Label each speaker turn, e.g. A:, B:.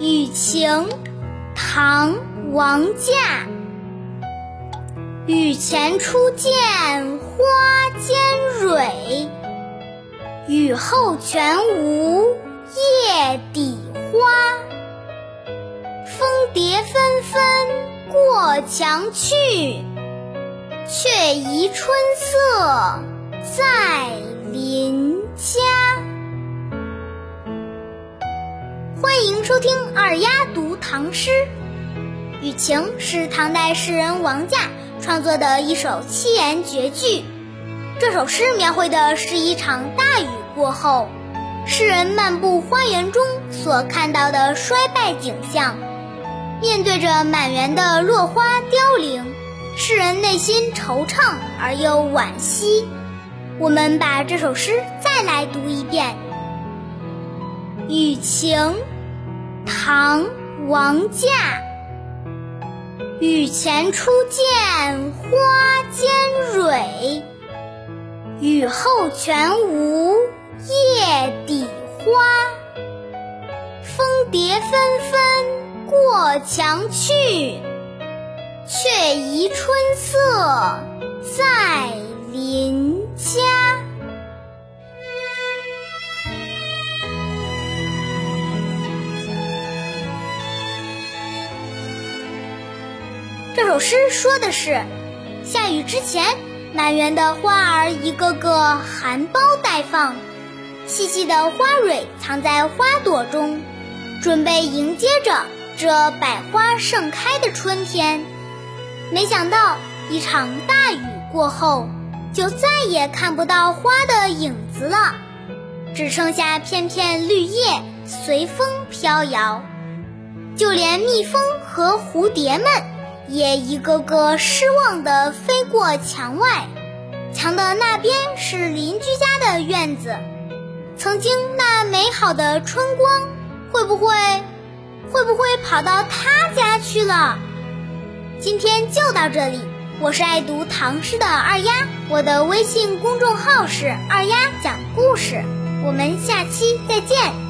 A: 雨晴，唐·王驾。雨前初见花间蕊，雨后全无叶底花。蜂蝶纷纷过墙去，却疑春色在欢迎收听二丫读唐诗。《雨晴》是唐代诗人王驾创作的一首七言绝句。这首诗描绘的是一场大雨过后，诗人漫步花园中所看到的衰败景象。面对着满园的落花凋零，诗人内心惆怅而又惋惜。我们把这首诗再来读一遍。雨晴，唐·王驾。雨前初见花间蕊，雨后全无叶底花。蜂蝶纷纷过墙去，却疑春色在这首诗说的是，下雨之前，满园的花儿一个个含苞待放，细细的花蕊藏在花朵中，准备迎接着这百花盛开的春天。没想到，一场大雨过后，就再也看不到花的影子了，只剩下片片绿叶随风飘摇，就连蜜蜂和蝴蝶们。也一个个失望地飞过墙外，墙的那边是邻居家的院子，曾经那美好的春光，会不会，会不会跑到他家去了？今天就到这里，我是爱读唐诗的二丫，我的微信公众号是二丫讲故事，我们下期再见。